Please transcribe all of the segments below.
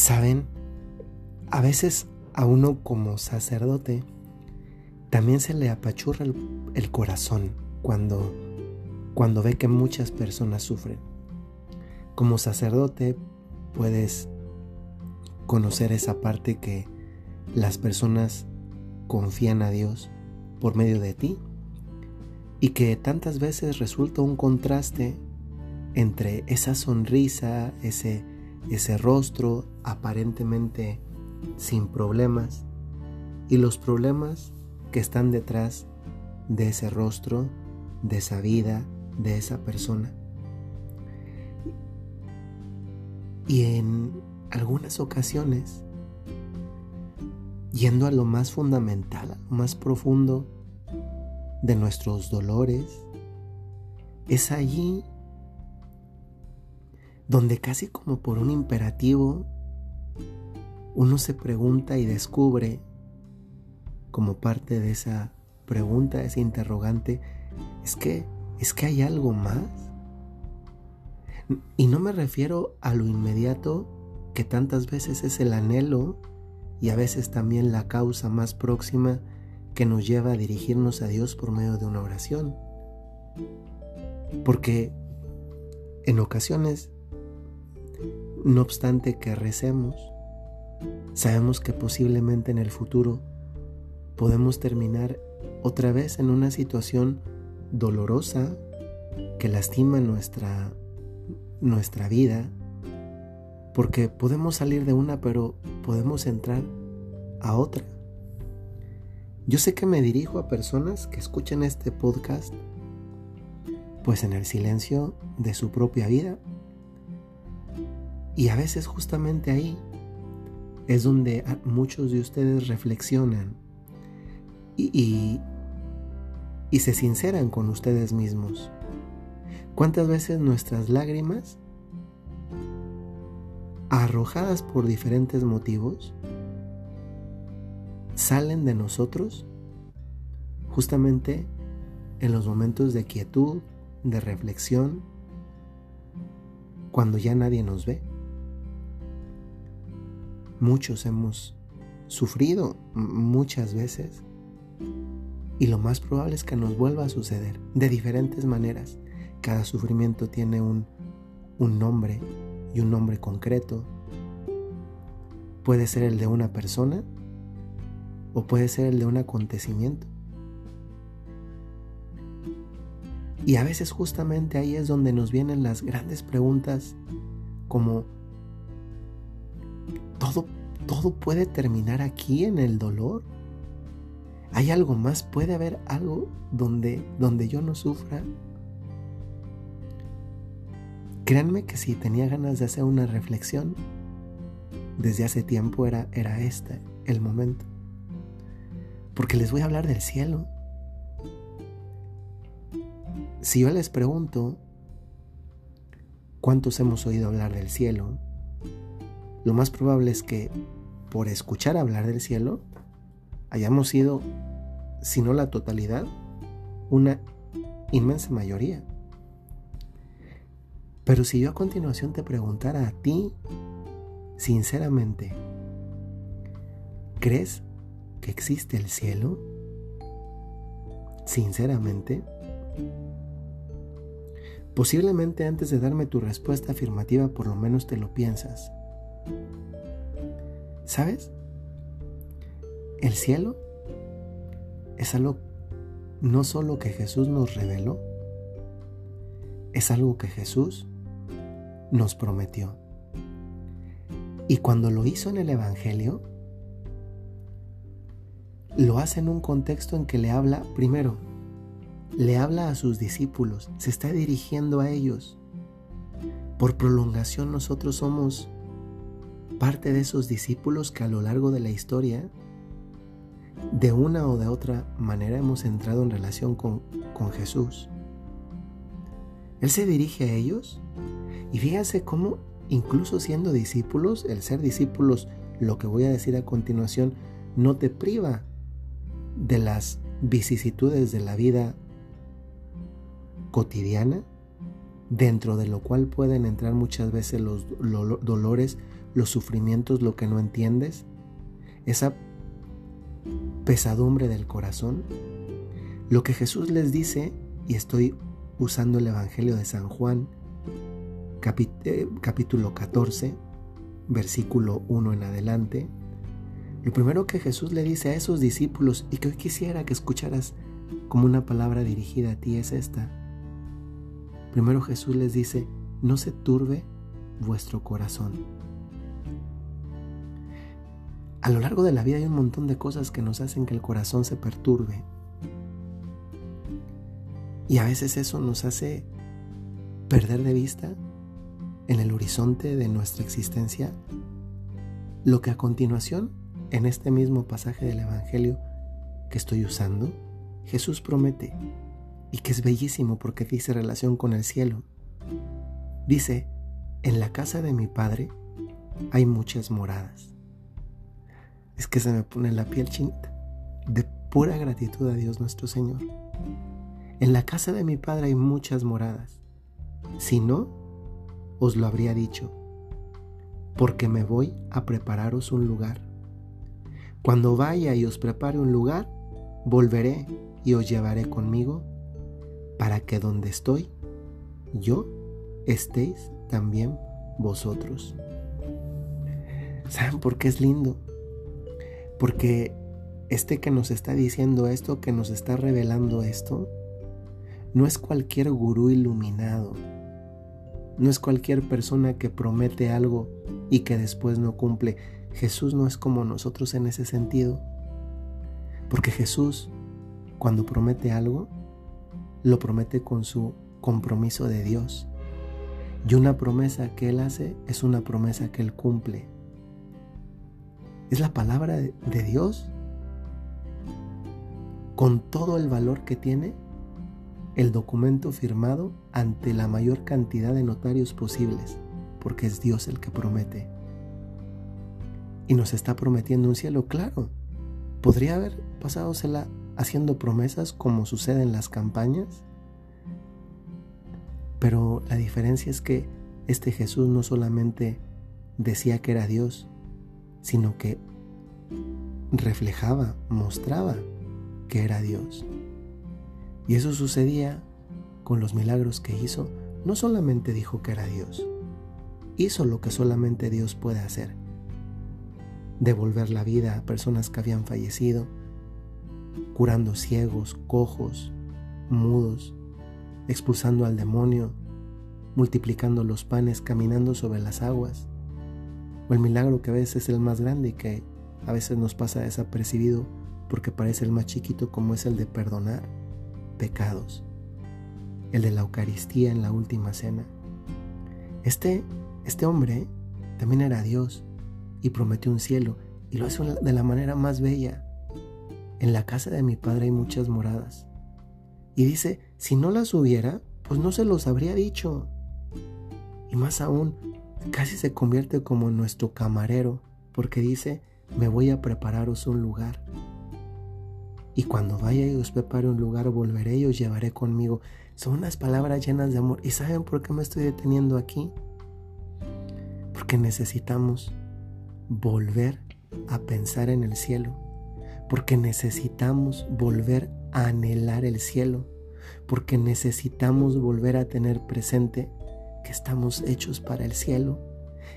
Saben, a veces a uno como sacerdote también se le apachurra el, corazón cuando, cuando ve que muchas personas sufren. Como sacerdote puedes conocer esa parte que las personas confían a Dios por medio de ti y que tantas veces resulta un contraste entre esa sonrisa, ese, ese rostro aparentemente sin problemas y los problemas que están detrás de ese rostro, de esa vida, de esa persona. Y en algunas ocasiones, yendo a lo más fundamental, a lo más profundo de nuestros dolores, es allí donde casi como por un imperativo uno se pregunta y descubre como parte de esa pregunta, ese interrogante, es que es que hay algo más. Y no me refiero a lo inmediato que tantas veces es el anhelo y a veces también la causa más próxima que nos lleva a dirigirnos a Dios por medio de una oración. Porque en ocasiones, no obstante que recemos, sabemos que posiblemente en el futuro podemos terminar otra vez en una situación dolorosa que lastima nuestra, nuestra vida, porque podemos salir de una, pero podemos entrar a otra. Yo sé que me dirijo a personas que escuchen este podcast pues en el silencio de su propia vida. Y a veces justamente ahí es donde muchos de ustedes reflexionan y, y, se sinceran con ustedes mismos. ¿Cuántas veces nuestras lágrimas, arrojadas por diferentes motivos, salen de nosotros justamente en los momentos de quietud, de reflexión, cuando ya nadie nos ve. Muchos hemos sufrido muchas veces y lo más probable es que nos vuelva a suceder de diferentes maneras. Cada sufrimiento tiene un, un nombre y un nombre concreto. Puede ser el de una persona o puede ser el de un acontecimiento. Y a veces justamente ahí es donde nos vienen las grandes preguntas como todo todo puede terminar aquí en el dolor. ¿Hay algo más? ¿Puede haber algo donde donde yo no sufra? Créanme que si tenía ganas de hacer una reflexión, desde hace tiempo era, era este el momento porque les voy a hablar del cielo. Si yo les pregunto, ¿cuántos hemos oído hablar del cielo? Lo más probable es que por escuchar hablar del cielo, hayamos sido, si no la totalidad, una inmensa mayoría. Pero si yo a continuación te preguntara a ti, sinceramente, ¿crees que existe el cielo? Sinceramente, posiblemente antes de darme tu respuesta afirmativa por lo menos te lo piensas. ¿Sabes? El cielo es algo no solo que Jesús nos reveló, es algo que Jesús nos prometió. Y cuando lo hizo en el Evangelio, lo hace en un contexto en que le habla, primero, le habla a sus discípulos, se está dirigiendo a ellos. Por prolongación nosotros somos parte de esos discípulos que a lo largo de la historia, de una o de otra manera hemos entrado en relación con, con Jesús. Él se dirige a ellos y fíjense cómo incluso siendo discípulos, el ser discípulos, lo que voy a decir a continuación, no te priva de las vicisitudes de la vida cotidiana, dentro de lo cual pueden entrar muchas veces los dolores los sufrimientos, lo que no entiendes, esa pesadumbre del corazón, lo que Jesús les dice, y estoy usando el Evangelio de San Juan, eh, capítulo 14, versículo 1 en adelante, lo primero que Jesús le dice a esos discípulos y que hoy quisiera que escucharas como una palabra dirigida a ti es esta. Primero Jesús les dice, no se turbe vuestro corazón. A lo largo de la vida hay un montón de cosas que nos hacen que el corazón se perturbe. Y a veces eso nos hace perder de vista en el horizonte de nuestra existencia lo que a continuación, en este mismo pasaje del Evangelio que estoy usando, Jesús promete y que es bellísimo porque dice relación con el cielo. Dice, en la casa de mi Padre hay muchas moradas. Es que se me pone la piel chinita de pura gratitud a Dios nuestro Señor. En la casa de mi Padre hay muchas moradas. Si no, os lo habría dicho, porque me voy a prepararos un lugar. Cuando vaya y os prepare un lugar, volveré y os llevaré conmigo, para que donde estoy, yo estéis también vosotros. ¿Saben por qué es lindo? Porque este que nos está diciendo esto, que nos está revelando esto, no es cualquier gurú iluminado, no es cualquier persona que promete algo y que después no cumple. Jesús no es como nosotros en ese sentido, porque Jesús, cuando promete algo, lo promete con su compromiso de Dios. Y una promesa que Él hace es una promesa que Él cumple. Es la palabra de Dios con todo el valor que tiene el documento firmado ante la mayor cantidad de notarios posibles, porque es Dios el que promete. Y nos está prometiendo un cielo claro. Podría haber pasádosela haciendo promesas como sucede en las campañas, pero la diferencia es que este Jesús no solamente decía que era Dios, sino que reflejaba, mostraba que era Dios. Y eso sucedía con los milagros que hizo. No solamente dijo que era Dios, hizo lo que solamente Dios puede hacer. Devolver la vida a personas que habían fallecido, curando ciegos, cojos, mudos, expulsando al demonio, multiplicando los panes, caminando sobre las aguas. O el milagro que a veces es el más grande y que a veces nos pasa desapercibido porque parece el más chiquito como es el de perdonar pecados. El de la Eucaristía en la última cena. Este, este hombre también era Dios y prometió un cielo y lo hace de la manera más bella. En la casa de mi padre hay muchas moradas. Y dice, si no las hubiera, pues no se los habría dicho. Y más aún, casi se convierte como nuestro camarero, porque dice, me voy a prepararos un lugar. Y cuando vaya y os prepare un lugar, volveré y os llevaré conmigo. Son unas palabras llenas de amor. ¿Y saben por qué me estoy deteniendo aquí? Porque necesitamos volver a pensar en el cielo. Porque necesitamos volver a anhelar el cielo. Porque necesitamos volver a tener presente que estamos hechos para el cielo.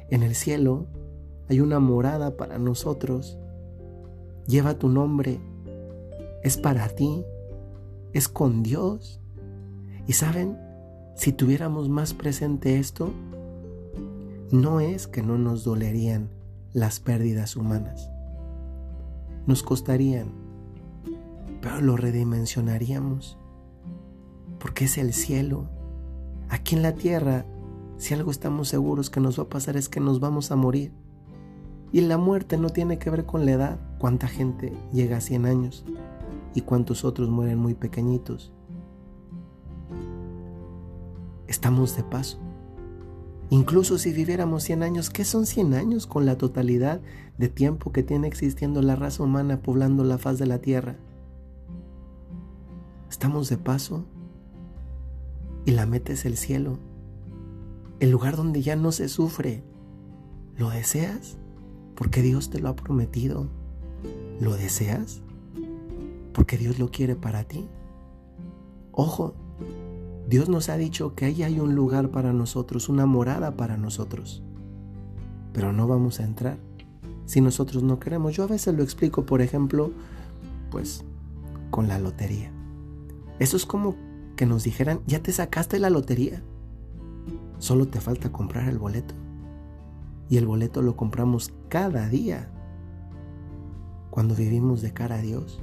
En el cielo hay una morada para nosotros. Lleva tu nombre es para ti, es con Dios. Y saben, si tuviéramos más presente esto, no es que no nos dolerían las pérdidas humanas. Nos costarían, pero lo redimensionaríamos, porque es el cielo. Aquí en la tierra, si algo estamos seguros que nos va a pasar es que nos vamos a morir. Y la muerte no tiene que ver con la edad, cuánta gente llega a 100 años y cuántos otros mueren muy pequeñitos. Estamos de paso. Incluso si viviéramos 100 años, ¿qué son 100 años con la totalidad de tiempo que tiene existiendo la raza humana poblando la faz de la tierra? Estamos de paso y la meta es el cielo, el lugar donde ya no se sufre, ¿Lo deseas? Porque Dios te lo ha prometido. ¿Lo deseas? Porque Dios lo quiere para ti. Ojo, Dios nos ha dicho que ahí hay un lugar para nosotros, una morada para nosotros. Pero no vamos a entrar si nosotros no queremos. Yo a veces lo explico, por ejemplo, pues con la lotería. Eso es como que nos dijeran, ya te sacaste la lotería. Solo te falta comprar el boleto. Y el boleto lo compramos cada día. Cuando vivimos de cara a Dios.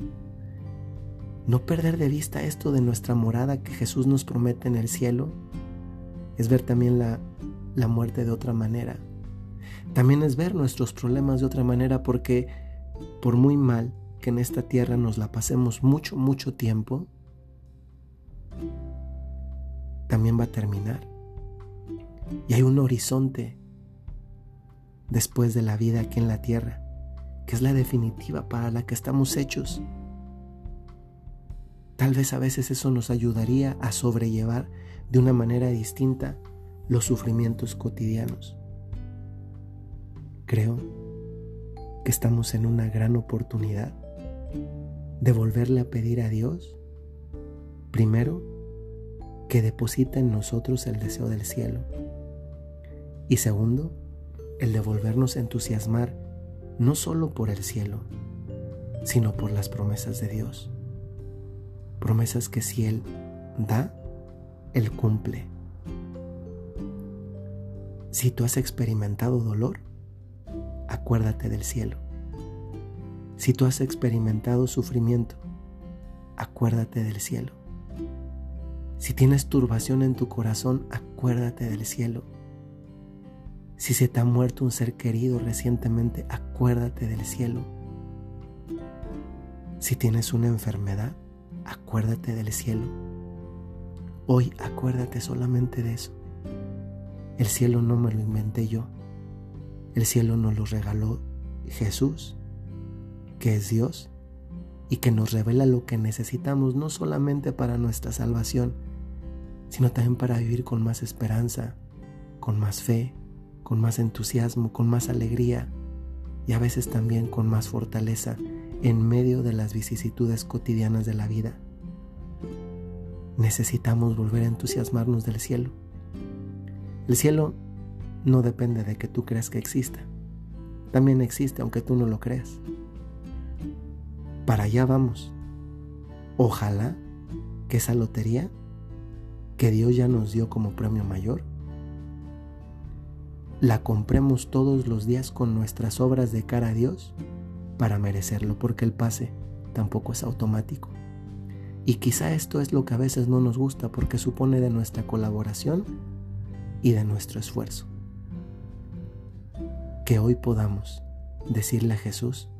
No perder de vista esto de nuestra morada que Jesús nos promete en el cielo es ver también la, la muerte de otra manera. También es ver nuestros problemas de otra manera porque por muy mal que en esta tierra nos la pasemos mucho, mucho tiempo, también va a terminar. Y hay un horizonte después de la vida aquí en la tierra, que es la definitiva para la que estamos hechos. Tal vez a veces eso nos ayudaría a sobrellevar de una manera distinta los sufrimientos cotidianos. Creo que estamos en una gran oportunidad de volverle a pedir a Dios, primero, que deposita en nosotros el deseo del cielo. Y segundo, el de volvernos a entusiasmar no solo por el cielo, sino por las promesas de Dios. Promesas que si Él da, Él cumple. Si tú has experimentado dolor, acuérdate del cielo. Si tú has experimentado sufrimiento, acuérdate del cielo. Si tienes turbación en tu corazón, acuérdate del cielo. Si se te ha muerto un ser querido recientemente, acuérdate del cielo. Si tienes una enfermedad, acuérdate del cielo. Hoy acuérdate solamente de eso. El cielo no me lo inventé yo. El cielo nos lo regaló Jesús, que es Dios y que nos revela lo que necesitamos no solamente para nuestra salvación, sino también para vivir con más esperanza, con más fe, con más entusiasmo, con más alegría y a veces también con más fortaleza en medio de las vicisitudes cotidianas de la vida. Necesitamos volver a entusiasmarnos del cielo. El cielo no depende de que tú creas que exista. También existe aunque tú no lo creas. Para allá vamos. Ojalá que esa lotería que Dios ya nos dio como premio mayor, la compremos todos los días con nuestras obras de cara a Dios para merecerlo, porque el pase tampoco es automático. Y quizá esto es lo que a veces no nos gusta porque supone de nuestra colaboración y de nuestro esfuerzo. Que hoy podamos decirle a Jesús,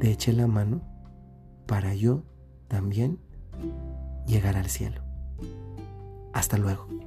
te eché la mano para yo también llegar al cielo. Hasta luego.